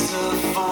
makes a fun.